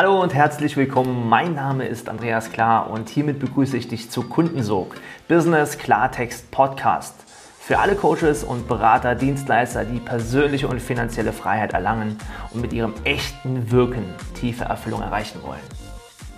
Hallo und herzlich willkommen. Mein Name ist Andreas Klar und hiermit begrüße ich dich zu Kundensog, Business Klartext Podcast. Für alle Coaches und Berater, Dienstleister, die persönliche und finanzielle Freiheit erlangen und mit ihrem echten Wirken tiefe Erfüllung erreichen wollen.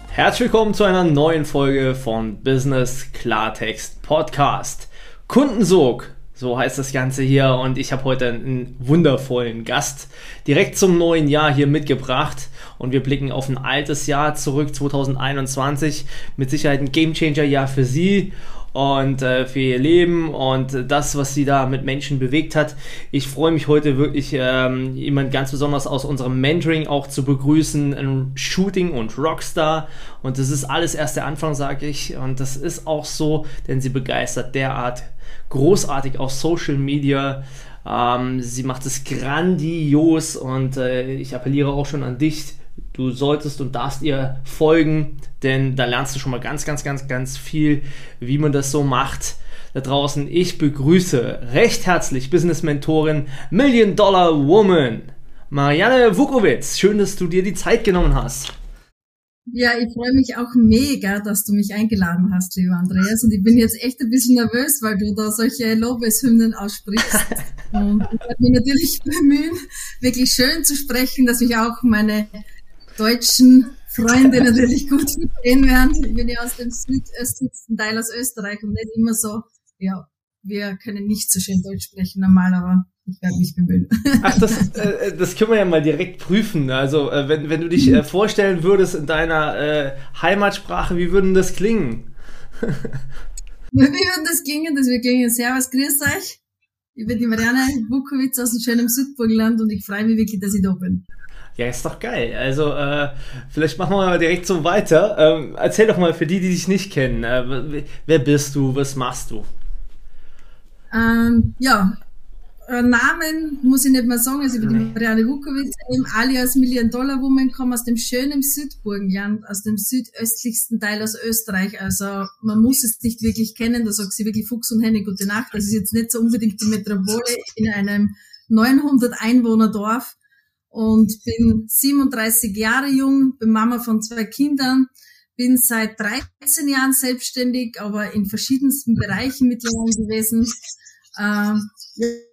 Herzlich willkommen zu einer neuen Folge von Business Klartext Podcast. Kundensog so heißt das Ganze hier und ich habe heute einen wundervollen Gast direkt zum neuen Jahr hier mitgebracht und wir blicken auf ein altes Jahr zurück, 2021. Mit Sicherheit ein Gamechanger Jahr für Sie und äh, für ihr Leben und das, was sie da mit Menschen bewegt hat. Ich freue mich heute wirklich, ähm, jemand ganz besonders aus unserem Mentoring auch zu begrüßen, ein Shooting und Rockstar. Und das ist alles erst der Anfang, sage ich. Und das ist auch so, denn sie begeistert derart großartig auf Social Media. Ähm, sie macht es grandios und äh, ich appelliere auch schon an dich. Du solltest und darfst ihr folgen, denn da lernst du schon mal ganz, ganz, ganz, ganz viel, wie man das so macht. Da draußen, ich begrüße recht herzlich Business-Mentorin Million Dollar Woman, Marianne Vukovic. Schön, dass du dir die Zeit genommen hast. Ja, ich freue mich auch mega, dass du mich eingeladen hast, lieber Andreas. Und ich bin jetzt echt ein bisschen nervös, weil du da solche Lobeshymnen aussprichst. Und ich werde mich natürlich bemühen, wirklich schön zu sprechen, dass mich auch meine deutschen Freunde natürlich gut verstehen werden. Ich bin ja aus dem südöstlichsten Teil aus Österreich und nicht immer so, ja, wir können nicht so schön Deutsch sprechen normal, aber ich werde mich bemühen. Ach, das, äh, das können wir ja mal direkt prüfen. Also, äh, wenn, wenn du dich äh, vorstellen würdest in deiner äh, Heimatsprache, wie würden das klingen? wie würden das klingen? Das wir klingen Servus, grüß euch. Ich bin die Marianne Bukowitz aus dem schönen Südburgenland und ich freue mich wirklich, dass ich da bin. Ja, ist doch geil. Also, äh, vielleicht machen wir mal direkt so weiter. Ähm, erzähl doch mal für die, die dich nicht kennen. Äh, wer bist du? Was machst du? Ähm, ja, äh, Namen muss ich nicht mehr sagen, also ich bin die Marianne Vukovic, eben alias Million Dollar Woman, komme aus dem schönen Südburgenland, aus dem südöstlichsten Teil aus Österreich. Also man muss es nicht wirklich kennen, da sagt sie wirklich Fuchs und Henne gute Nacht. Das ist jetzt nicht so unbedingt die Metropole in einem 900 Einwohner Dorf und bin 37 Jahre jung, bin Mama von zwei Kindern, bin seit 13 Jahren selbstständig, aber in verschiedensten Bereichen mittlerweile gewesen ähm,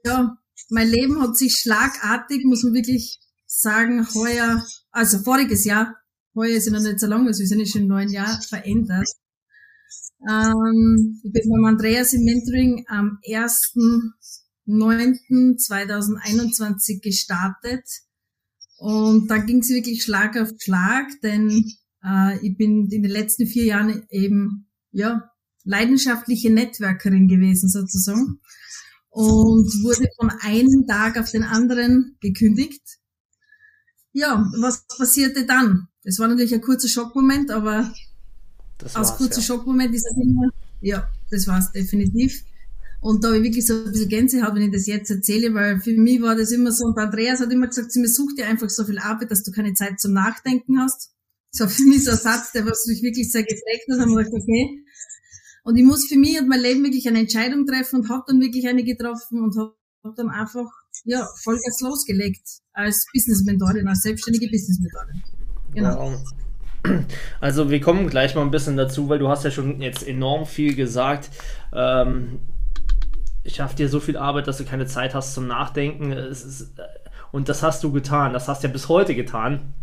ja, mein Leben hat sich schlagartig, muss man wirklich sagen, heuer, also voriges Jahr, heuer ist ja noch nicht so lange, also wir sind ja schon im neuen Jahr, verändert. Ähm, ich bin beim Andreas im Mentoring am 1.9.2021 gestartet. Und da ging es wirklich Schlag auf Schlag, denn äh, ich bin in den letzten vier Jahren eben ja leidenschaftliche Networkerin gewesen sozusagen und wurde von einem Tag auf den anderen gekündigt. Ja, was passierte dann? Das war natürlich ein kurzer Schockmoment, aber das aus kurzer ja. Schockmoment ist das immer, ja, das war's definitiv. Und da habe ich wirklich so ein bisschen Gänsehaut, wenn ich das jetzt erzähle, weil für mich war das immer so, und Andreas hat immer gesagt, sie mir such dir einfach so viel Arbeit, dass du keine Zeit zum Nachdenken hast. So für mich so ein Satz, der was mich wirklich sehr geprägt hat, haben wir gesagt, okay, und ich muss für mich und mein Leben wirklich eine Entscheidung treffen und habe dann wirklich eine getroffen und habe hab dann einfach ja, Vollgas losgelegt als Business-Mentorin, als selbstständige Business-Mentorin. Genau. Wow. Also wir kommen gleich mal ein bisschen dazu, weil du hast ja schon jetzt enorm viel gesagt. Ähm, ich schaffe dir so viel Arbeit, dass du keine Zeit hast zum Nachdenken. Ist, und das hast du getan. Das hast du ja bis heute getan.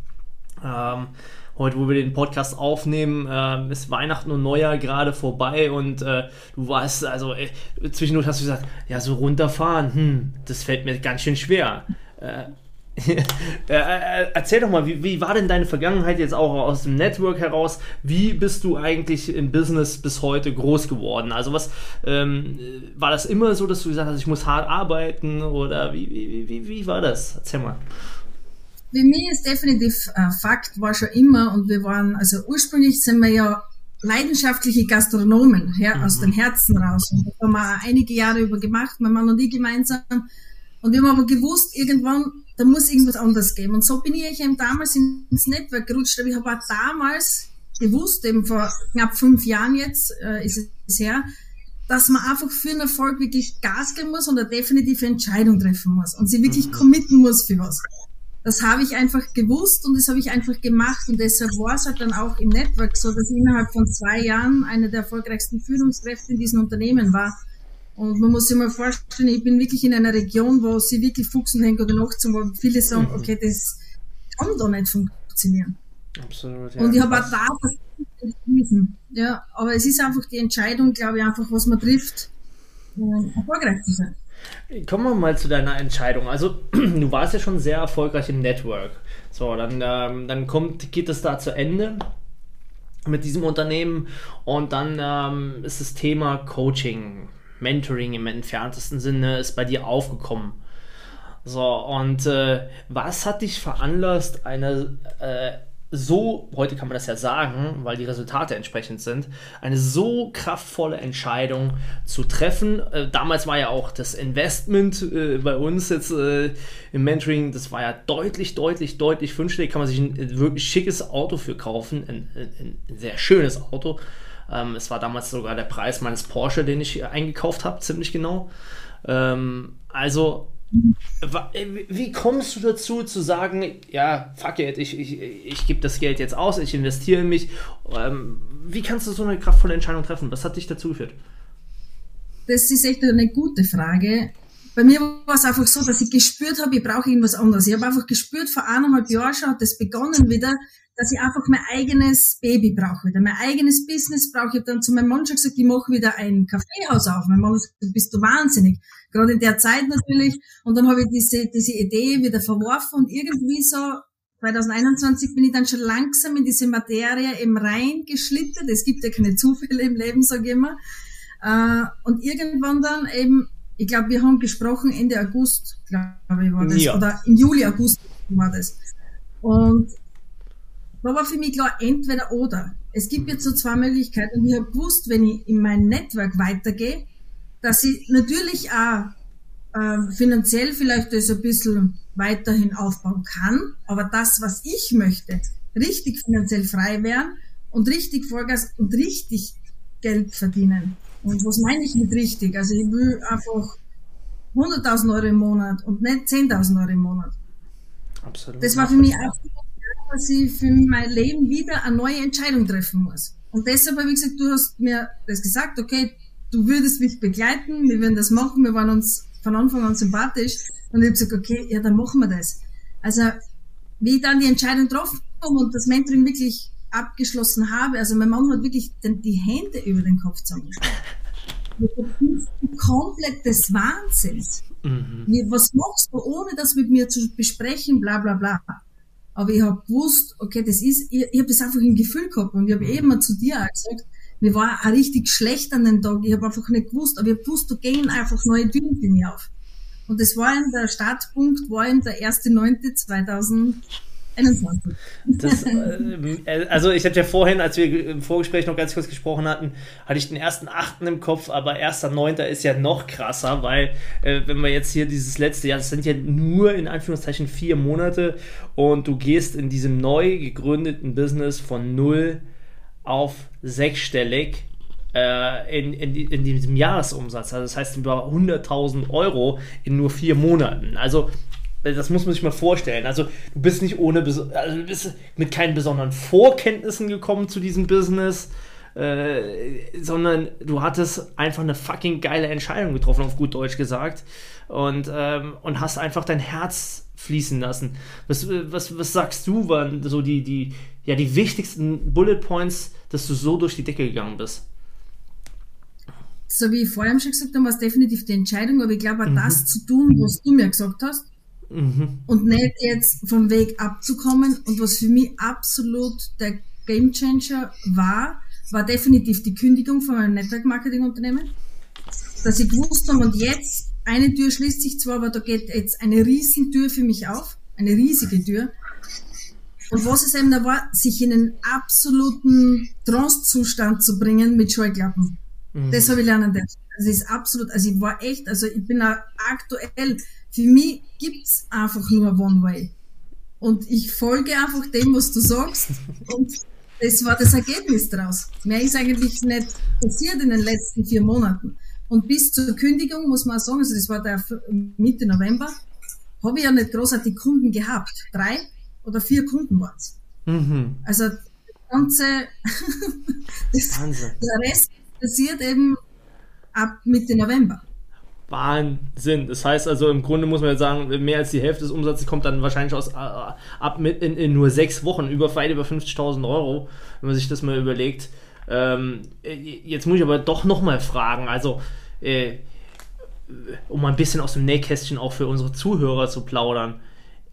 Ähm, heute, wo wir den Podcast aufnehmen, äh, ist Weihnachten und Neujahr gerade vorbei und äh, du warst, also äh, zwischendurch hast du gesagt, ja, so runterfahren, hm, das fällt mir ganz schön schwer. Äh, äh, äh, erzähl doch mal, wie, wie, war denn deine Vergangenheit jetzt auch aus dem Network heraus? Wie bist du eigentlich im Business bis heute groß geworden? Also was ähm, war das immer so, dass du gesagt hast, ich muss hart arbeiten oder wie, wie, wie, wie war das? Erzähl mal. Für mich ist definitiv äh, Fakt, war schon immer und wir waren, also ursprünglich sind wir ja leidenschaftliche Gastronomen, ja, mhm. aus dem Herzen raus. Und das haben wir einige Jahre über gemacht, mein Mann und ich gemeinsam. Und wir haben aber gewusst, irgendwann, da muss irgendwas anderes geben. Und so bin ich eben damals ins Netzwerk gerutscht. Aber ich habe auch damals gewusst, eben vor knapp fünf Jahren jetzt äh, ist es her, dass man einfach für einen Erfolg wirklich Gas geben muss und eine definitive Entscheidung treffen muss und sie wirklich mhm. committen muss für was. Das habe ich einfach gewusst und das habe ich einfach gemacht und deshalb war es halt dann auch im Network so, dass ich innerhalb von zwei Jahren eine der erfolgreichsten Führungskräfte in diesem Unternehmen war. Und man muss sich mal vorstellen, ich bin wirklich in einer Region, wo sie wirklich fuchsen hängen oder nachts, wo viele sagen, mhm. okay, das kann doch nicht funktionieren. Absolut, ja. Und ich habe auch da. Ja, aber es ist einfach die Entscheidung, glaube ich, einfach, was man trifft, erfolgreich zu sein. Kommen wir mal zu deiner Entscheidung. Also, du warst ja schon sehr erfolgreich im Network. So, dann, ähm, dann kommt, geht es da zu Ende mit diesem Unternehmen und dann ähm, ist das Thema Coaching, Mentoring im entferntesten Sinne ist bei dir aufgekommen. So, und äh, was hat dich veranlasst, eine äh, so, heute kann man das ja sagen, weil die Resultate entsprechend sind, eine so kraftvolle Entscheidung zu treffen. Äh, damals war ja auch das Investment äh, bei uns jetzt äh, im Mentoring, das war ja deutlich, deutlich, deutlich fünfstellig. Kann man sich ein, ein wirklich schickes Auto für kaufen, ein, ein, ein sehr schönes Auto. Ähm, es war damals sogar der Preis meines Porsche, den ich eingekauft habe, ziemlich genau. Ähm, also äh, wie kommst du dazu zu sagen, ja, fuck it, ich, ich, ich gebe das Geld jetzt aus, ich investiere in mich? Ähm, wie kannst du so eine kraftvolle Entscheidung treffen? Was hat dich dazu geführt? Das ist echt eine gute Frage. Bei mir war es einfach so, dass ich gespürt habe, ich brauche irgendwas anderes. Ich habe einfach gespürt, vor eineinhalb Jahren schon hat das begonnen wieder, dass ich einfach mein eigenes Baby brauche wieder, mein eigenes Business brauche. Ich habe dann zu meinem Mann schon gesagt, ich mache wieder ein Kaffeehaus auf. Mein Mann hat gesagt, bist du wahnsinnig. Gerade in der Zeit natürlich. Und dann habe ich diese, diese Idee wieder verworfen und irgendwie so 2021 bin ich dann schon langsam in diese Materie eben reingeschlittert. Es gibt ja keine Zufälle im Leben, sage ich immer. Äh, und irgendwann dann eben, ich glaube, wir haben gesprochen Ende August, glaube ich, war das. Ja. Oder im Juli, August war das. Und da war für mich klar, entweder oder. Es gibt jetzt so zwei Möglichkeiten und ich habe gewusst, wenn ich in mein Network weitergehe, dass ich natürlich auch äh, finanziell vielleicht das ein bisschen weiterhin aufbauen kann, aber das, was ich möchte, richtig finanziell frei werden und richtig Vollgas und richtig Geld verdienen. Und was meine ich mit richtig? Also ich will einfach 100.000 Euro im Monat und nicht 10.000 Euro im Monat. Absolut. Das war für mich absolut dass ich für mein Leben wieder eine neue Entscheidung treffen muss. Und deshalb habe ich gesagt, du hast mir das gesagt, okay, du würdest mich begleiten, wir würden das machen, wir waren uns von Anfang an sympathisch. Und ich habe gesagt, okay, ja, dann machen wir das. Also, wie ich dann die Entscheidung getroffen habe und das Mentoring wirklich abgeschlossen habe, also mein Mann hat wirklich den, die Hände über den Kopf zusammengeschlagen. komplett des Wahnsinns. Mhm. Was machst du, ohne das mit mir zu besprechen, bla bla bla. Aber ich habe gewusst, okay, das ist, ich, ich habe das einfach im Gefühl gehabt und ich habe mhm. eben zu dir auch gesagt, mir war auch richtig schlecht an dem Tag, ich habe einfach nicht gewusst, aber ich habe gewusst, da gehen einfach neue Türen für mich auf. Und das war eben der Startpunkt, war eben der 1.9.2000. 21. Das, äh, also ich hatte ja vorhin, als wir im Vorgespräch noch ganz kurz gesprochen hatten, hatte ich den ersten achten im Kopf, aber erster neunter ist ja noch krasser, weil äh, wenn wir jetzt hier dieses letzte Jahr, das sind ja nur in Anführungszeichen vier Monate und du gehst in diesem neu gegründeten Business von null auf sechsstellig äh, in, in, in, diesem Jahresumsatz. Also das heißt über 100.000 Euro in nur vier Monaten. Also das muss man sich mal vorstellen. Also du bist nicht ohne, also du bist mit keinen besonderen Vorkenntnissen gekommen zu diesem Business, äh, sondern du hattest einfach eine fucking geile Entscheidung getroffen, auf gut Deutsch gesagt, und, ähm, und hast einfach dein Herz fließen lassen. Was, was, was sagst du, waren so die, die, ja, die wichtigsten Bullet Points, dass du so durch die Decke gegangen bist? So wie ich vorher schon gesagt habe, war es definitiv die Entscheidung, aber ich glaube, mhm. das zu tun, was du mir gesagt hast, Mhm. Und nicht jetzt vom Weg abzukommen. Und was für mich absolut der Gamechanger war, war definitiv die Kündigung von meinem Network Marketing Unternehmen. Dass ich gewusst habe, und jetzt, eine Tür schließt sich zwar, aber da geht jetzt eine Riesentür für mich auf. Eine riesige Tür. Und was es eben da war, sich in einen absoluten Trance-Zustand zu bringen mit Scheuklappen. Mhm. Das habe ich lernen dürfen. Also ist absolut, also ich war echt, also ich bin auch aktuell, für mich gibt's einfach nur One Way. Und ich folge einfach dem, was du sagst. Und das war das Ergebnis daraus. Mehr ist eigentlich nicht passiert in den letzten vier Monaten. Und bis zur Kündigung muss man auch sagen, also das war der Mitte November, habe ich ja nicht großartig Kunden gehabt. Drei oder vier Kunden waren es. Mhm. Also das ganze, das, der Rest passiert eben ab Mitte November. Wahnsinn. Das heißt also, im Grunde muss man jetzt sagen, mehr als die Hälfte des Umsatzes kommt dann wahrscheinlich aus, äh, ab mit in, in, nur sechs Wochen, über weit über 50.000 Euro, wenn man sich das mal überlegt. Ähm, jetzt muss ich aber doch nochmal fragen, also, äh, um mal ein bisschen aus dem Nähkästchen auch für unsere Zuhörer zu plaudern.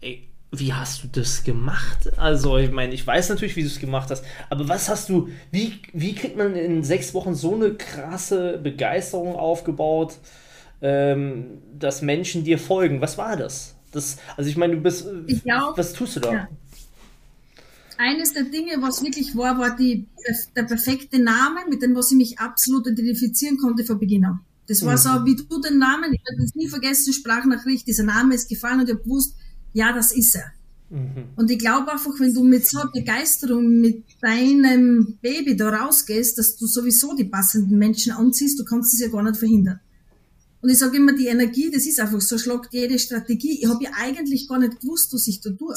Ey, wie hast du das gemacht? Also, ich meine, ich weiß natürlich, wie du es gemacht hast, aber was hast du, wie, wie kriegt man in sechs Wochen so eine krasse Begeisterung aufgebaut? Ähm, dass Menschen dir folgen. Was war das? das also ich meine, du bist. Ich glaub, was tust du da? Ja. Eines der Dinge, was wirklich war, war die, der perfekte Name, mit dem was ich mich absolut identifizieren konnte von Beginn an. Das war mhm. so, wie du den Namen, ich werde es nie vergessen, Sprachnachricht, dieser Name ist gefallen und ich habe gewusst, ja, das ist er. Mhm. Und ich glaube einfach, wenn du mit so einer Begeisterung mit deinem Baby da rausgehst, dass du sowieso die passenden Menschen anziehst, du kannst es ja gar nicht verhindern. Und ich sage immer, die Energie, das ist einfach so, schlagt jede Strategie. Ich habe ja eigentlich gar nicht gewusst, was ich da tue.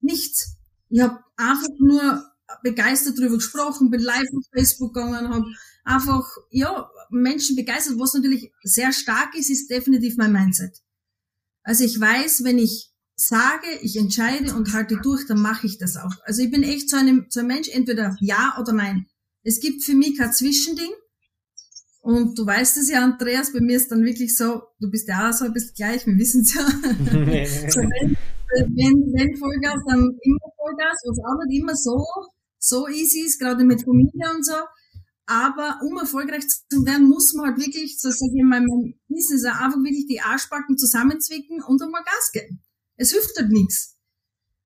Nichts. Ich habe einfach nur begeistert darüber gesprochen, bin live auf Facebook gegangen, habe einfach, ja, Menschen begeistert. Was natürlich sehr stark ist, ist definitiv mein Mindset. Also ich weiß, wenn ich sage, ich entscheide und halte durch, dann mache ich das auch. Also ich bin echt so, einem, so ein Mensch, entweder ja oder nein. Es gibt für mich kein Zwischending. Und du weißt es ja, Andreas, bei mir ist dann wirklich so, du bist ja auch so ein bisschen gleich, wir wissen es ja. so, wenn, wenn, wenn Vollgas, dann immer Vollgas, was auch nicht immer so, so easy ist, gerade mit Familie und so. Aber um erfolgreich zu werden, muss man halt wirklich, so sage ich in meinem Business, einfach wirklich die Arschbacken zusammenzwicken und einmal Gas geben. Es hilft halt nichts.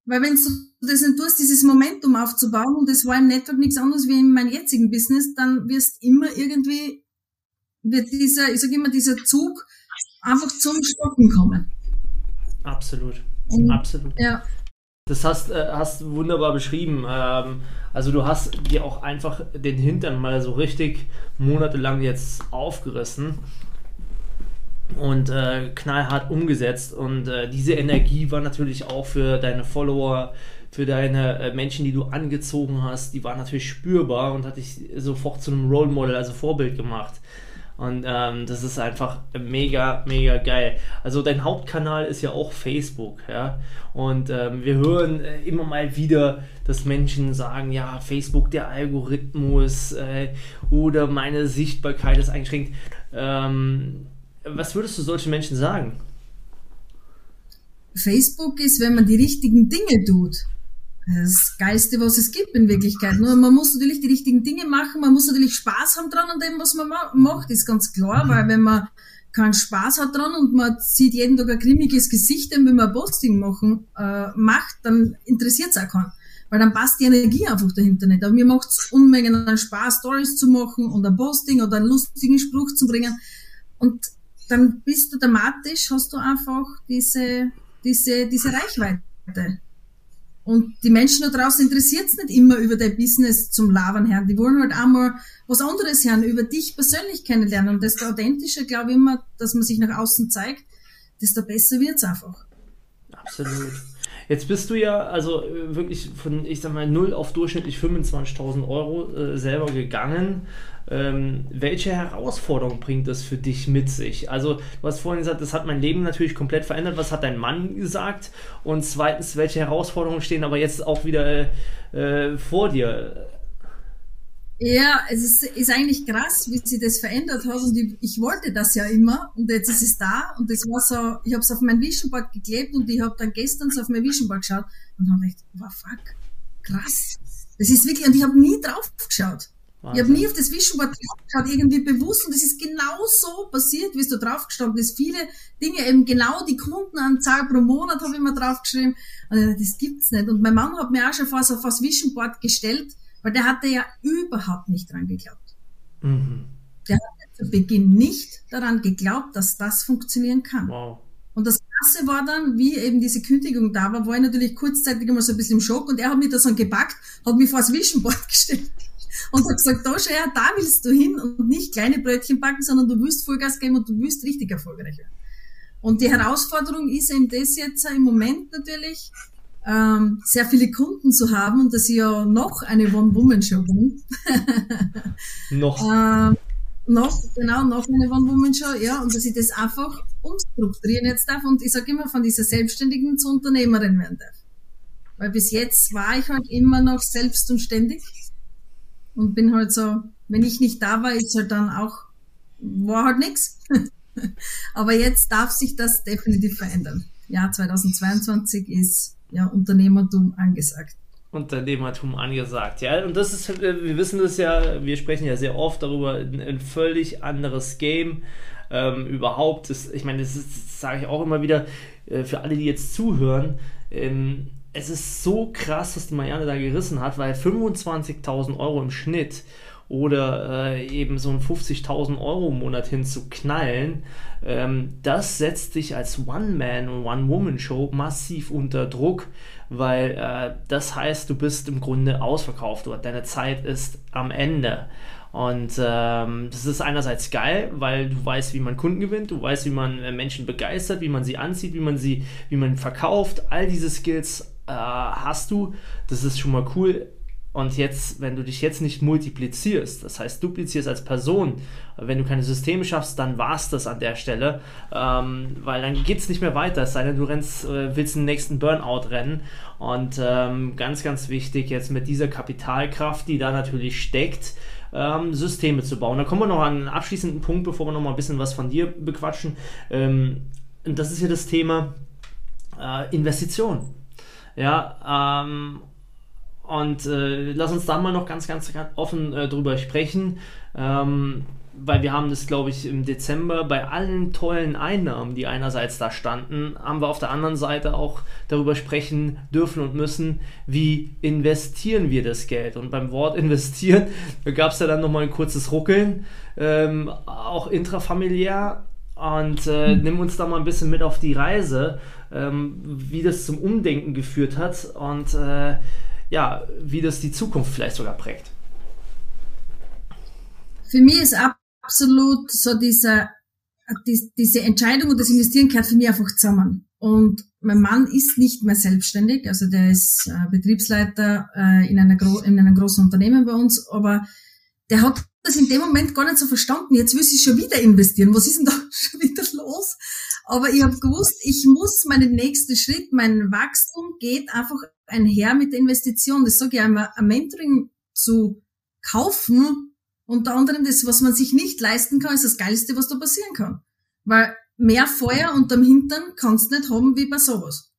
Weil wenn du das nicht tust, dieses Momentum aufzubauen, und das war im Network nichts anderes wie in meinem jetzigen Business, dann wirst immer irgendwie wird dieser, ich sage immer, dieser Zug einfach zum Stoppen kommen. Absolut. Und, Absolut. Ja. Das hast, äh, hast du wunderbar beschrieben. Ähm, also du hast dir auch einfach den Hintern mal so richtig monatelang jetzt aufgerissen und äh, knallhart umgesetzt. Und äh, diese Energie war natürlich auch für deine Follower, für deine äh, Menschen, die du angezogen hast, die war natürlich spürbar und hat dich sofort zu einem Role Model, also Vorbild gemacht. Und ähm, das ist einfach mega, mega geil. Also dein Hauptkanal ist ja auch Facebook, ja. Und ähm, wir hören äh, immer mal wieder, dass Menschen sagen, ja, Facebook, der Algorithmus äh, oder meine Sichtbarkeit ist eingeschränkt. Ähm, was würdest du solchen Menschen sagen? Facebook ist, wenn man die richtigen Dinge tut das Geiste, was es gibt in Wirklichkeit. Nur man muss natürlich die richtigen Dinge machen, man muss natürlich Spaß haben dran an dem, was man macht, ist ganz klar, weil wenn man keinen Spaß hat dran und man sieht jeden Tag ein grimmiges Gesicht, wenn man ein Posting machen, äh, macht, dann interessiert es auch keinen. Weil dann passt die Energie einfach dahinter nicht. Aber mir macht es Unmengen an Spaß, Stories zu machen und ein Posting oder einen lustigen Spruch zu bringen. Und dann bist du dramatisch, hast du einfach diese, diese, diese Reichweite. Und die Menschen da draußen interessiert es nicht immer über dein Business zum Labern her. Die wollen halt einmal was anderes hören, über dich persönlich kennenlernen. Und desto authentischer, glaube ich immer, dass man sich nach außen zeigt, desto besser wird's einfach. Absolut. Jetzt bist du ja also äh, wirklich von, ich sag mal, 0 auf durchschnittlich 25.000 Euro äh, selber gegangen. Ähm, welche Herausforderung bringt das für dich mit sich? Also, du hast vorhin gesagt, das hat mein Leben natürlich komplett verändert. Was hat dein Mann gesagt? Und zweitens, welche Herausforderungen stehen aber jetzt auch wieder äh, vor dir? Ja, es ist, ist eigentlich krass, wie sich das verändert hat. Und ich, ich, wollte das ja immer und jetzt ist es da. Und das war so, ich habe es auf mein Vision Board geklebt und ich habe dann gestern so auf mein Vision Board geschaut und habe gedacht, wow, fuck, krass. Das ist wirklich, und ich habe nie drauf geschaut. Wahnsinn. Ich habe nie auf das Visionboard draufgeschaut, irgendwie bewusst. Und es ist genau so passiert, wie es da draufgestanden ist. Viele Dinge, eben genau die Kundenanzahl pro Monat habe ich mir draufgeschrieben. Und das gibt's nicht. Und mein Mann hat mir auch schon fast auf das Visionboard gestellt, weil der hatte ja überhaupt nicht dran geglaubt. Mhm. Der hat zu Beginn nicht daran geglaubt, dass das funktionieren kann. Wow. Und das Krasse war dann, wie eben diese Kündigung da war, war ich natürlich kurzzeitig immer so ein bisschen im Schock und er hat mich da so gepackt, hat mich vor das Visionboard gestellt und hat gesagt, da schau her, da willst du hin und nicht kleine Brötchen backen, sondern du willst Vollgas geben und du willst richtig erfolgreich werden. Und die Herausforderung ist eben das jetzt im Moment natürlich, ähm, sehr viele Kunden zu haben und dass ich ja noch eine One-Woman-Show bin. noch. ähm, noch, genau, noch eine One-Woman-Show, ja, und dass ich das einfach umstrukturieren jetzt darf und ich sage immer von dieser Selbstständigen zur Unternehmerin werden darf. Weil bis jetzt war ich halt immer noch selbst und ständig und bin halt so, wenn ich nicht da war, ist halt dann auch, war halt nix. Aber jetzt darf sich das definitiv verändern. Ja, 2022 ist ja Unternehmertum angesagt. Unternehmertum angesagt, ja. Und das ist, äh, wir wissen das ja, wir sprechen ja sehr oft darüber, ein, völlig anderes Game ähm, überhaupt. Das, ich meine, das, das sage ich auch immer wieder äh, für alle, die jetzt zuhören. Ähm, es ist so krass, was die Marianne da gerissen hat, weil 25.000 Euro im Schnitt oder äh, eben so ein 50.000 Euro im Monat hinzuknallen, ähm, das setzt dich als One-Man- und One-Woman-Show massiv unter Druck, weil äh, das heißt, du bist im Grunde ausverkauft dort, deine Zeit ist am Ende. Und ähm, das ist einerseits geil, weil du weißt, wie man Kunden gewinnt, du weißt, wie man äh, Menschen begeistert, wie man sie anzieht, wie man sie, wie man verkauft. All diese Skills äh, hast du. Das ist schon mal cool. Und jetzt, wenn du dich jetzt nicht multiplizierst, das heißt duplizierst als Person, wenn du keine Systeme schaffst, dann war es das an der Stelle, ähm, weil dann geht es nicht mehr weiter, es sei denn, du rennst, äh, willst den nächsten Burnout rennen. Und ähm, ganz, ganz wichtig jetzt mit dieser Kapitalkraft, die da natürlich steckt, ähm, Systeme zu bauen. Da kommen wir noch an einen abschließenden Punkt, bevor wir noch mal ein bisschen was von dir bequatschen. Ähm, und das ist hier das Thema äh, Investition. Ja, ähm, und äh, lass uns da mal noch ganz, ganz, ganz offen äh, drüber sprechen. Ähm, weil wir haben das, glaube ich, im Dezember bei allen tollen Einnahmen, die einerseits da standen, haben wir auf der anderen Seite auch darüber sprechen dürfen und müssen, wie investieren wir das Geld. Und beim Wort investieren gab es ja dann nochmal ein kurzes Ruckeln, ähm, auch intrafamiliär. Und äh, mhm. nimm uns da mal ein bisschen mit auf die Reise, ähm, wie das zum Umdenken geführt hat und äh, ja, wie das die Zukunft vielleicht sogar prägt. Für mich ist ab absolut so dieser, die, diese Entscheidung und das Investieren gehört für mich einfach zusammen. Und mein Mann ist nicht mehr selbstständig, also der ist äh, Betriebsleiter äh, in, einer in einem großen Unternehmen bei uns, aber der hat das in dem Moment gar nicht so verstanden. Jetzt will ich schon wieder investieren. Was ist denn da schon wieder los? Aber ich habe gewusst, ich muss meinen nächsten Schritt, mein Wachstum geht einfach einher mit der Investition. Das sage ich einmal, ein Mentoring zu kaufen, unter anderem das, was man sich nicht leisten kann, ist das Geilste, was da passieren kann. Weil mehr Feuer unterm Hintern kannst du nicht haben wie bei sowas.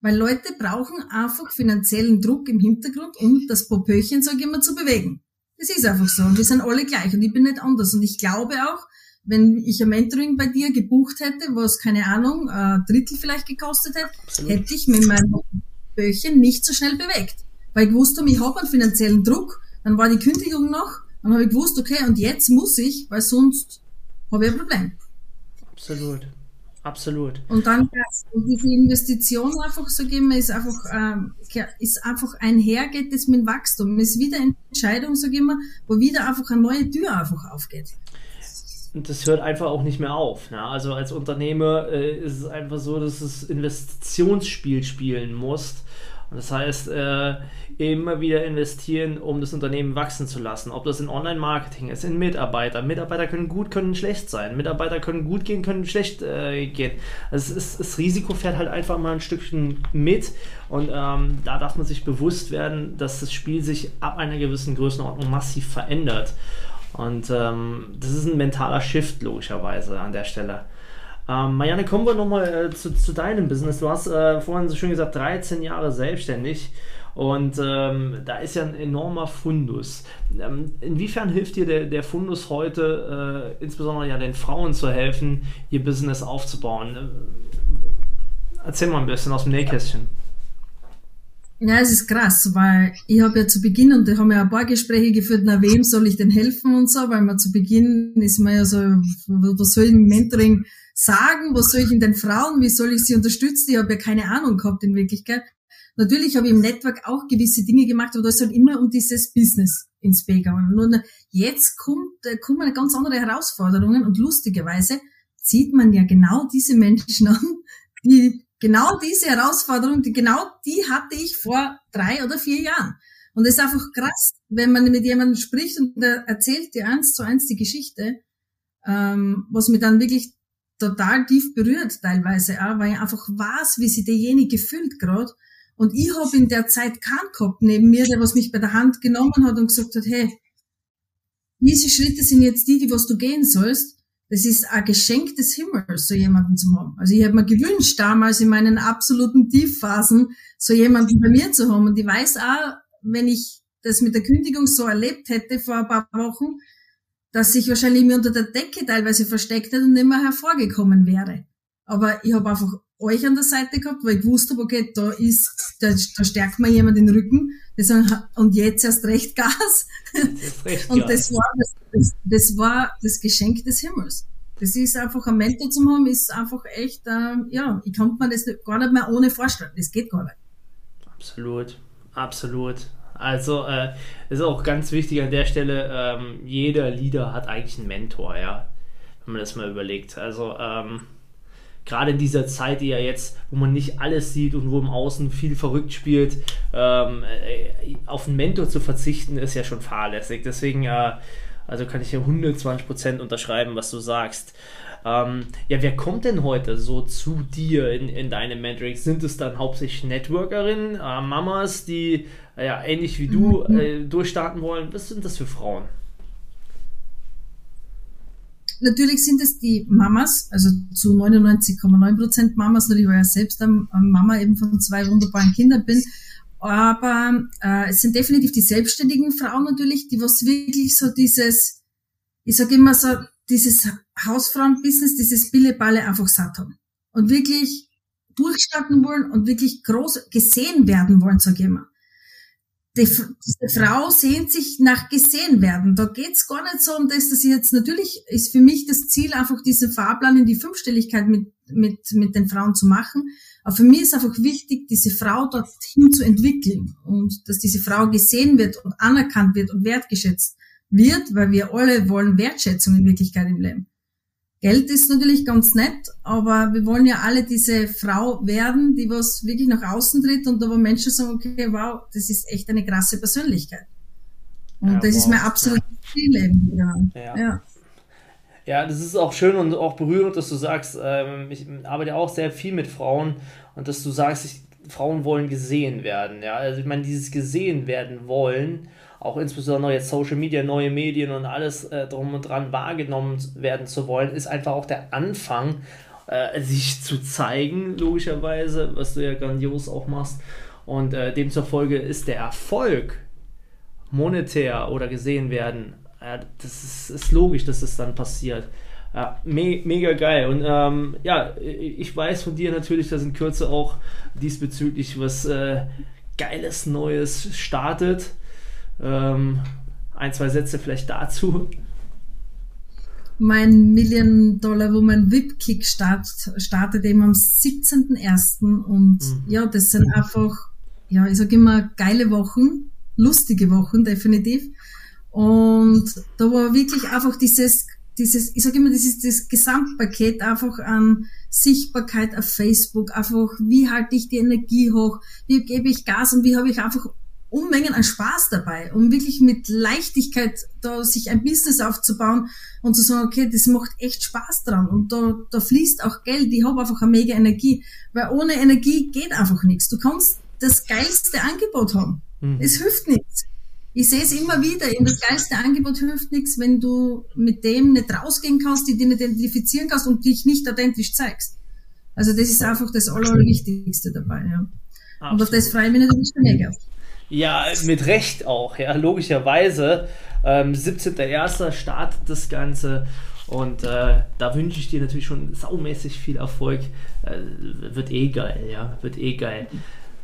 Weil Leute brauchen einfach finanziellen Druck im Hintergrund, um das Popöchen, sage ich immer, zu bewegen. Das ist einfach so. Und wir sind alle gleich und ich bin nicht anders. Und ich glaube auch, wenn ich ein Mentoring bei dir gebucht hätte, was, keine Ahnung, ein Drittel vielleicht gekostet hätte, Absolut. hätte ich mit meinem Böchen nicht so schnell bewegt. Weil ich wusste, ich habe einen finanziellen Druck, dann war die Kündigung noch, dann habe ich gewusst, okay, und jetzt muss ich, weil sonst habe ich ein Problem. Absolut. Absolut. Und dann und diese Investition einfach so geben, ist einfach, ähm, ist einfach einhergeht das mit Wachstum. Ist wieder eine Entscheidung, so gehen wir, wo wieder einfach eine neue Tür einfach aufgeht. Das hört einfach auch nicht mehr auf. Ne? Also als Unternehmer äh, ist es einfach so, dass es Investitionsspiel spielen musst das heißt, äh, immer wieder investieren, um das Unternehmen wachsen zu lassen. Ob das in Online-Marketing ist, in Mitarbeiter. Mitarbeiter können gut, können schlecht sein. Mitarbeiter können gut gehen, können schlecht äh, gehen. Also ist, das Risiko fährt halt einfach mal ein Stückchen mit. Und ähm, da darf man sich bewusst werden, dass das Spiel sich ab einer gewissen Größenordnung massiv verändert. Und ähm, das ist ein mentaler Shift logischerweise an der Stelle. Ähm, Marianne, kommen wir nochmal äh, zu, zu deinem Business. Du hast äh, vorhin so schön gesagt, 13 Jahre selbstständig. Und ähm, da ist ja ein enormer Fundus. Ähm, inwiefern hilft dir der, der Fundus heute, äh, insbesondere ja den Frauen zu helfen, ihr Business aufzubauen? Äh, erzähl mal ein bisschen aus dem Nähkästchen. Ja, es ist krass, weil ich habe ja zu Beginn, und da haben wir ein paar Gespräche geführt, na wem soll ich denn helfen und so, weil man zu Beginn ist man ja so, was soll ich im Mentoring sagen, was soll ich in den Frauen, wie soll ich sie unterstützen? Ich habe ja keine Ahnung gehabt in Wirklichkeit. Natürlich habe ich im Network auch gewisse Dinge gemacht, aber da ist halt immer um dieses Business ins B gegangen. Nur jetzt kommt, kommen ganz andere Herausforderungen und lustigerweise zieht man ja genau diese Menschen an, die genau diese Herausforderung, die genau die hatte ich vor drei oder vier Jahren. Und es ist einfach krass, wenn man mit jemandem spricht und der erzählt dir eins zu eins die Geschichte, ähm, was mir dann wirklich total tief berührt teilweise auch, weil ich einfach weiß, wie sich derjenige fühlt gerade. Und ich habe in der Zeit keinen gehabt neben mir, der was mich bei der Hand genommen hat und gesagt hat, hey, diese Schritte sind jetzt die, die was du gehen sollst. Das ist ein Geschenk des Himmels, so jemanden zu haben. Also ich habe mir gewünscht, damals in meinen absoluten Tiefphasen, so jemanden bei mir zu haben. Und ich weiß auch, wenn ich das mit der Kündigung so erlebt hätte vor ein paar Wochen, dass ich wahrscheinlich mir unter der Decke teilweise versteckt hätte und nicht mehr hervorgekommen wäre. Aber ich habe einfach euch an der Seite gehabt, weil ich wusste, okay, da ist, da, da stärkt mir jemand den Rücken. Und jetzt erst recht Gas. Recht, und das war das, das, war das Geschenk des Himmels. Das ist einfach ein Mentor zu haben, ist einfach echt, äh, ja, ich kann mir das gar nicht mehr ohne vorstellen. Das geht gar nicht. Absolut, absolut. Also äh, ist auch ganz wichtig an der Stelle, ähm, jeder Leader hat eigentlich einen Mentor, ja, wenn man das mal überlegt. Also ähm, gerade in dieser Zeit, die ja jetzt, wo man nicht alles sieht und wo im Außen viel verrückt spielt, ähm, äh, auf einen Mentor zu verzichten, ist ja schon fahrlässig. Deswegen, äh, also kann ich ja 120% unterschreiben, was du sagst. Ähm, ja, wer kommt denn heute so zu dir in, in deine Mentoring? Sind es dann hauptsächlich Networkerinnen, äh, Mamas, die äh, ja ähnlich wie du mhm. äh, durchstarten wollen? Was sind das für Frauen? Natürlich sind es die Mamas, also zu 99,9 Prozent Mamas, weil ich ja selbst Mama eben von zwei wunderbaren Kindern bin. Aber äh, es sind definitiv die selbstständigen Frauen natürlich, die was wirklich so dieses, ich sage immer so, dieses Hausfrauenbusiness, dieses Billeballe einfach satt haben. Und wirklich durchstarten wollen und wirklich groß gesehen werden wollen, sage ich immer. Die, diese Frau sehnt sich nach gesehen werden. Da geht's gar nicht so um das, dass ich jetzt natürlich ist für mich das Ziel, einfach diesen Fahrplan in die Fünfstelligkeit mit, mit, mit den Frauen zu machen. Aber für mich ist einfach wichtig, diese Frau dorthin zu entwickeln und dass diese Frau gesehen wird und anerkannt wird und wertgeschätzt wird, weil wir alle wollen Wertschätzung in Wirklichkeit im Leben. Geld ist natürlich ganz nett, aber wir wollen ja alle diese Frau werden, die was wirklich nach außen tritt und da wo Menschen sagen, okay, wow, das ist echt eine krasse Persönlichkeit. Und ja, das wow. ist mein absolutes Ziel ja. ja. Ja, das ist auch schön und auch berührend, dass du sagst, ähm, ich arbeite auch sehr viel mit Frauen und dass du sagst, ich, Frauen wollen gesehen werden. Ja, also ich meine, dieses gesehen werden wollen auch insbesondere jetzt Social Media, neue Medien und alles äh, drum und dran wahrgenommen werden zu wollen, ist einfach auch der Anfang, äh, sich zu zeigen, logischerweise, was du ja grandios auch machst. Und äh, demzufolge ist der Erfolg monetär oder gesehen werden, äh, das ist, ist, logisch, dass das dann passiert. Ja, me mega geil. Und ähm, ja, ich weiß von dir natürlich, dass in Kürze auch diesbezüglich was äh, Geiles Neues startet. Ähm, ein, zwei Sätze vielleicht dazu. Mein Million Dollar Woman VIP Kick start, startet eben am 17.01. Und mhm. ja, das sind einfach, ja, ich sage immer geile Wochen, lustige Wochen, definitiv. Und da war wirklich einfach dieses, dieses, ich sage immer, dieses, dieses Gesamtpaket einfach an Sichtbarkeit auf Facebook, einfach, wie halte ich die Energie hoch, wie gebe ich Gas und wie habe ich einfach Unmengen an Spaß dabei, um wirklich mit Leichtigkeit da sich ein Business aufzubauen und zu sagen, okay, das macht echt Spaß dran und da, da fließt auch Geld, ich habe einfach eine mega Energie, weil ohne Energie geht einfach nichts. Du kannst das geilste Angebot haben. Mhm. Es hilft nichts. Ich sehe es immer wieder, in das geilste Angebot hilft nichts, wenn du mit dem nicht rausgehen kannst, dich nicht identifizieren kannst und dich nicht authentisch zeigst. Also das ist einfach das Allerwichtigste dabei, ja. Absolut. Und auf das freue ich mich natürlich mega. Ja, mit Recht auch, ja, logischerweise. Ähm, 17.01. startet das Ganze und äh, da wünsche ich dir natürlich schon saumäßig viel Erfolg. Äh, wird eh geil, ja, wird eh geil.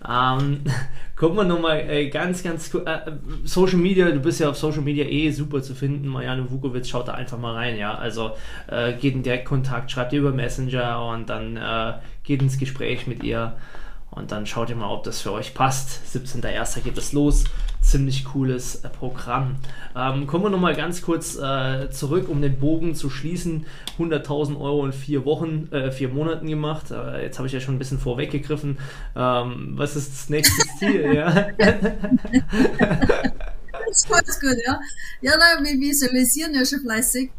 Ähm, gucken wir nochmal äh, ganz, ganz cool. Äh, Social Media, du bist ja auf Social Media eh super zu finden. Marianne Vukovic, schaut da einfach mal rein, ja. Also äh, geht in Direktkontakt, schreibt ihr über Messenger und dann äh, geht ins Gespräch mit ihr. Und dann schaut ihr mal, ob das für euch passt. 17.01. geht es los. Ziemlich cooles äh, Programm. Ähm, kommen wir nochmal ganz kurz äh, zurück, um den Bogen zu schließen. 100.000 Euro in vier Wochen, äh, vier Monaten gemacht. Äh, jetzt habe ich ja schon ein bisschen vorweggegriffen. Ähm, was ist das nächste Ziel? ja? das ist ganz gut, ja. Ja, na, wir visualisieren ja schon fleißig.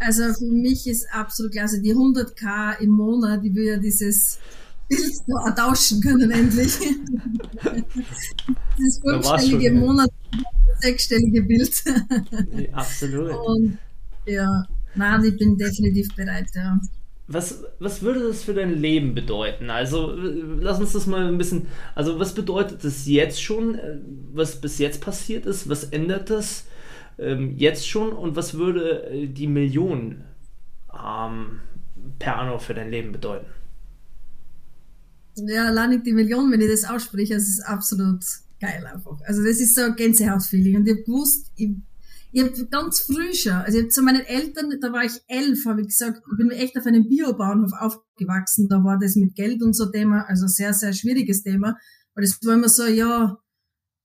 Also für mich ist absolut klasse. Die 100k im Monat, die will ja dieses Bild so tauschen können endlich. das fünfstellige Monat, sechsstellige Bild. absolut. Und ja, nein, ich bin definitiv bereit, ja. Was, was würde das für dein Leben bedeuten? Also, lass uns das mal ein bisschen. Also, was bedeutet das jetzt schon, äh, was bis jetzt passiert ist? Was ändert das ähm, jetzt schon? Und was würde äh, die Million ähm, per Anno für dein Leben bedeuten? Ja, allein die Million, wenn ich das ausspreche, das ist absolut geil einfach. Also, das ist so ein Gänsehautfeeling. Und ich habe gewusst, ich ich habe ganz früh schon, also ich hab zu meinen Eltern, da war ich elf, habe ich gesagt, ich bin echt auf einem Biobauernhof aufgewachsen, da war das mit Geld und so Thema, also sehr, sehr schwieriges Thema, weil das war immer so, ja,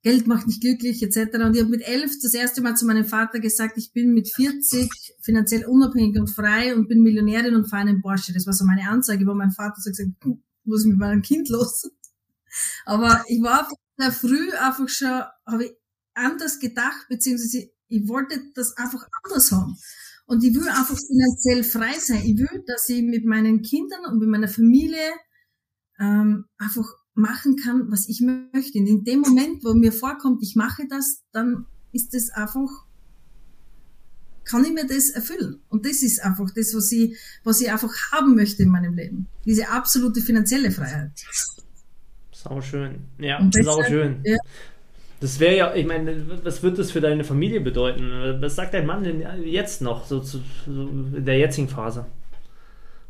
Geld macht nicht glücklich, etc. Und ich habe mit elf das erste Mal zu meinem Vater gesagt, ich bin mit 40 finanziell unabhängig und frei und bin Millionärin und fahre einen Porsche. Das war so meine Anzeige, wo mein Vater so gesagt, hm, was ist mit meinem Kind los? Aber ich war sehr früh einfach schon, habe ich anders gedacht, beziehungsweise ich wollte das einfach anders haben. Und ich will einfach finanziell frei sein. Ich will, dass ich mit meinen Kindern und mit meiner Familie ähm, einfach machen kann, was ich möchte. Und in dem Moment, wo mir vorkommt, ich mache das, dann ist das einfach, kann ich mir das erfüllen. Und das ist einfach das, was ich, was ich einfach haben möchte in meinem Leben. Diese absolute finanzielle Freiheit. Sau schön. Ja, sau schön. Ja. Das wäre ja, ich meine, was wird das für deine Familie bedeuten? Was sagt dein Mann denn jetzt noch, so, zu, so in der jetzigen Phase?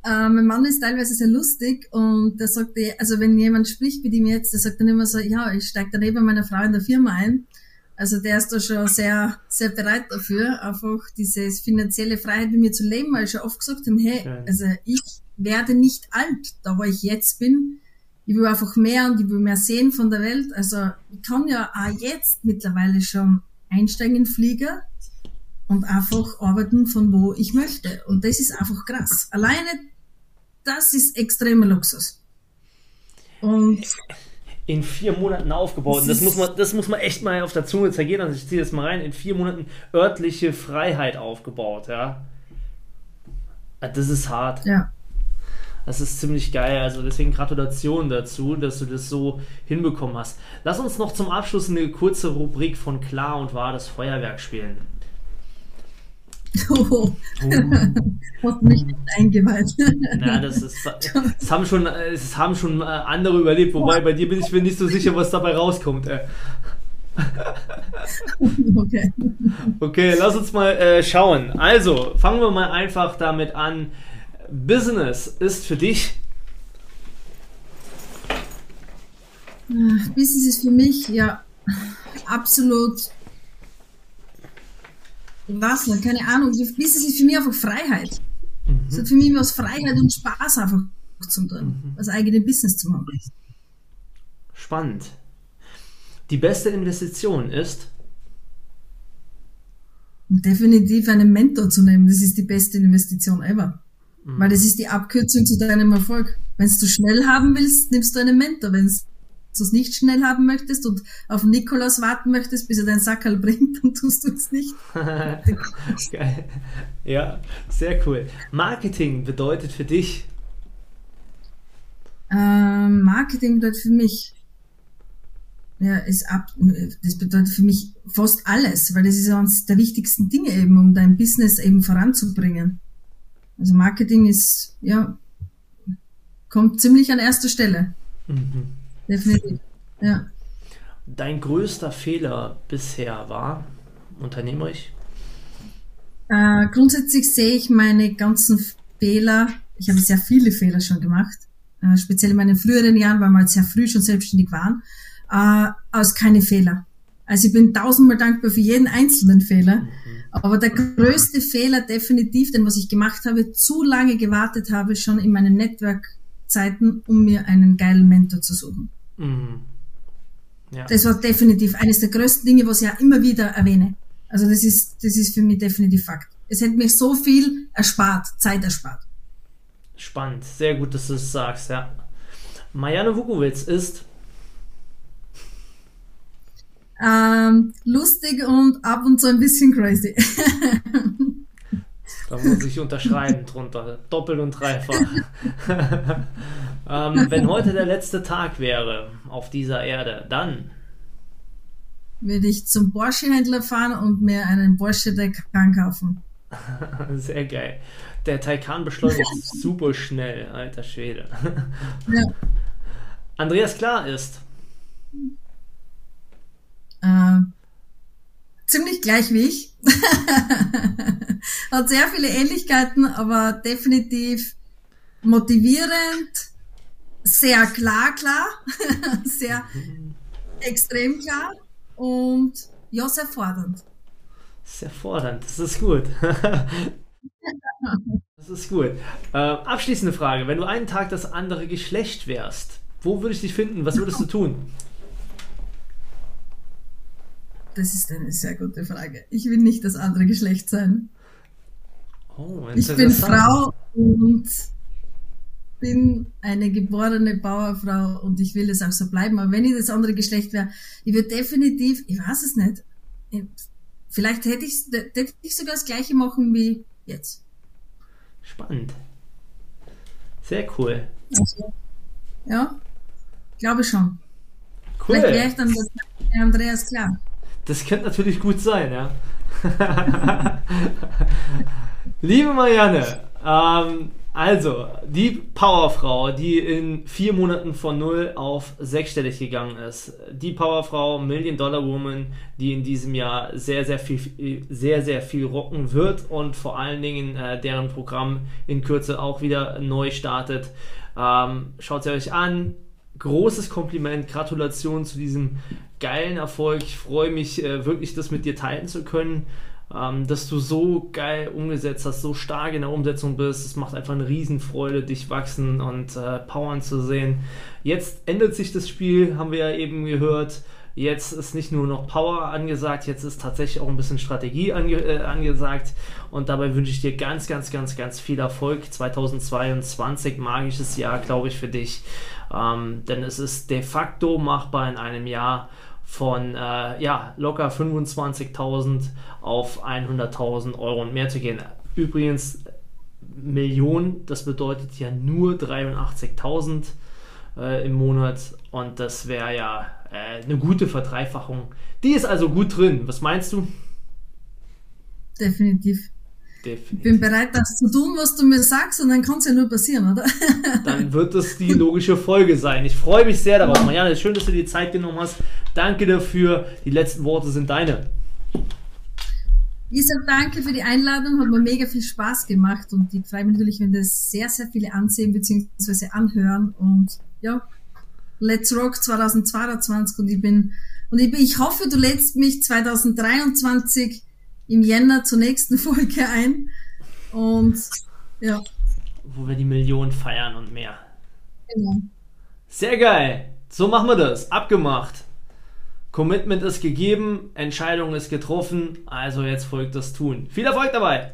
Äh, mein Mann ist teilweise sehr lustig und der sagt, also wenn jemand spricht mit ihm jetzt, der sagt dann immer so, ja, ich steige dann neben meiner Frau in der Firma ein. Also der ist da schon sehr, sehr bereit dafür, einfach diese finanzielle Freiheit mit mir zu leben, weil ich schon oft gesagt habe, hey, Schön. also ich werde nicht alt, da wo ich jetzt bin ich will einfach mehr und ich will mehr sehen von der Welt. Also ich kann ja auch jetzt mittlerweile schon einsteigen in Flieger und einfach arbeiten von wo ich möchte. Und das ist einfach krass. Alleine das ist extremer Luxus. Und in vier Monaten aufgebaut. Und das muss man, das muss man echt mal auf der Zunge zergehen. Also ich ziehe das mal rein. In vier Monaten örtliche Freiheit aufgebaut, ja. Das ist hart. Ja. Das ist ziemlich geil. Also deswegen Gratulation dazu, dass du das so hinbekommen hast. Lass uns noch zum Abschluss eine kurze Rubrik von Klar und Wahr das Feuerwerk spielen. Oh. Hast mich nicht eingeweiht. Na, das ist. Es haben schon, es haben schon äh, andere überlebt, wobei bei dir bin ich mir nicht so sicher, was dabei rauskommt. Äh. Okay. Okay, lass uns mal äh, schauen. Also, fangen wir mal einfach damit an. Business ist für dich? Business ist für mich ja absolut was, keine Ahnung. Business ist für mich einfach Freiheit. Mhm. Es hat für mich was Freiheit und Spaß einfach zum tun, mhm. eigene Business zu machen. Spannend. Die beste Investition ist? Definitiv einen Mentor zu nehmen. Das ist die beste Investition ever. Mhm. Weil das ist die Abkürzung zu deinem Erfolg. Wenn du schnell haben willst, nimmst du einen Mentor. Wenn du es nicht schnell haben möchtest und auf Nikolaus warten möchtest, bis er deinen Sackerl bringt, dann tust du es nicht. Geil. Ja, sehr cool. Marketing bedeutet für dich? Ähm, Marketing bedeutet für mich, ja, ist ab, das bedeutet für mich fast alles, weil das ist eines der wichtigsten Dinge eben, um dein Business eben voranzubringen. Also Marketing ist, ja, kommt ziemlich an erster Stelle. Mhm. Definitiv. Ja. Dein größter Fehler bisher war unternehmerisch? Äh, grundsätzlich sehe ich meine ganzen Fehler, ich habe sehr viele Fehler schon gemacht, äh, speziell in meinen früheren Jahren, weil wir halt sehr früh schon selbstständig waren, äh, als keine Fehler. Also ich bin tausendmal dankbar für jeden einzelnen Fehler. Mhm. Aber der größte Fehler definitiv, den was ich gemacht habe, zu lange gewartet habe, schon in meinem Network Zeiten, um mir einen geilen Mentor zu suchen. Mhm. Ja. Das war definitiv eines der größten Dinge, was ich ja immer wieder erwähne. Also das ist, das ist für mich definitiv Fakt. Es hätte mir so viel erspart, Zeit erspart. Spannend, sehr gut, dass du es sagst, ja. Marianne Wukowitz ist ähm, lustig und ab und zu ein bisschen crazy. da muss ich unterschreiben drunter. Doppelt und dreifach. ähm, wenn heute der letzte Tag wäre auf dieser Erde, dann würde ich zum Porsche-Händler fahren und mir einen Porsche Taycan kaufen. Sehr geil. Der Taycan beschleunigt super schnell, alter Schwede. Ja. Andreas Klar ist. Äh, ziemlich gleich wie ich. Hat sehr viele Ähnlichkeiten, aber definitiv motivierend, sehr klar, klar, sehr extrem klar und ja, sehr fordernd. Sehr fordernd, das ist gut. das ist gut. Äh, abschließende Frage: Wenn du einen Tag das andere Geschlecht wärst, wo würdest du dich finden? Was würdest du tun? Das ist eine sehr gute Frage. Ich will nicht das andere Geschlecht sein. Oh, ich bin Frau und bin eine geborene Bauerfrau und ich will es auch so bleiben. Aber wenn ich das andere Geschlecht wäre, ich würde definitiv, ich weiß es nicht, vielleicht hätte ich, hätte ich sogar das gleiche machen wie jetzt. Spannend. Sehr cool. Also, ja, glaube schon. Cool. Vielleicht wäre ich dann das Andreas klar. Das könnte natürlich gut sein, ja. Liebe Marianne, ähm, also, die Powerfrau, die in vier Monaten von null auf sechsstellig gegangen ist. Die Powerfrau, Million Dollar Woman, die in diesem Jahr sehr, sehr viel, sehr, sehr viel rocken wird und vor allen Dingen äh, deren Programm in Kürze auch wieder neu startet. Ähm, schaut sie euch an. Großes Kompliment, Gratulation zu diesem geilen Erfolg. Ich freue mich äh, wirklich, das mit dir teilen zu können ähm, dass du so geil umgesetzt hast, so stark in der Umsetzung bist. Es macht einfach eine Riesenfreude, dich wachsen und äh, powern zu sehen. Jetzt ändert sich das Spiel, haben wir ja eben gehört. Jetzt ist nicht nur noch Power angesagt, jetzt ist tatsächlich auch ein bisschen Strategie ange äh, angesagt. Und dabei wünsche ich dir ganz, ganz, ganz, ganz viel Erfolg. 2022, magisches Jahr, glaube ich, für dich. Ähm, denn es ist de facto machbar in einem Jahr von äh, ja, locker 25.000 auf 100.000 Euro und mehr zu gehen. Übrigens, Millionen, das bedeutet ja nur 83.000 äh, im Monat und das wäre ja äh, eine gute Verdreifachung. Die ist also gut drin. Was meinst du? Definitiv. Definitiv. Ich bin bereit, das zu tun, was du mir sagst, und dann kann es ja nur passieren, oder? dann wird das die logische Folge sein. Ich freue mich sehr darauf. Marianne, schön, dass du dir Zeit genommen hast. Danke dafür. Die letzten Worte sind deine. Ich sage danke für die Einladung, hat mir mega viel Spaß gemacht und ich freue mich natürlich, wenn das sehr, sehr viele ansehen bzw. anhören und ja, Let's Rock 2022 und ich bin und ich, bin, ich hoffe, du lädst mich 2023 im Jänner zur nächsten Folge ein. Und ja. Wo wir die Millionen feiern und mehr. Genau. Sehr geil. So machen wir das. Abgemacht. Commitment ist gegeben, Entscheidung ist getroffen, also jetzt folgt das Tun. Viel Erfolg dabei!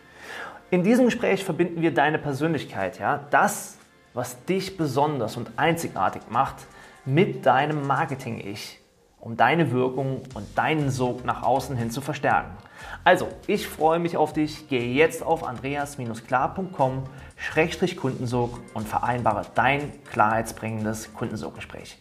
In diesem Gespräch verbinden wir deine Persönlichkeit, ja, das, was dich besonders und einzigartig macht, mit deinem Marketing-Ich, um deine Wirkung und deinen Sog nach außen hin zu verstärken. Also, ich freue mich auf dich. Gehe jetzt auf andreas-klar.com-kundensog und vereinbare dein klarheitsbringendes Kundensoggespräch.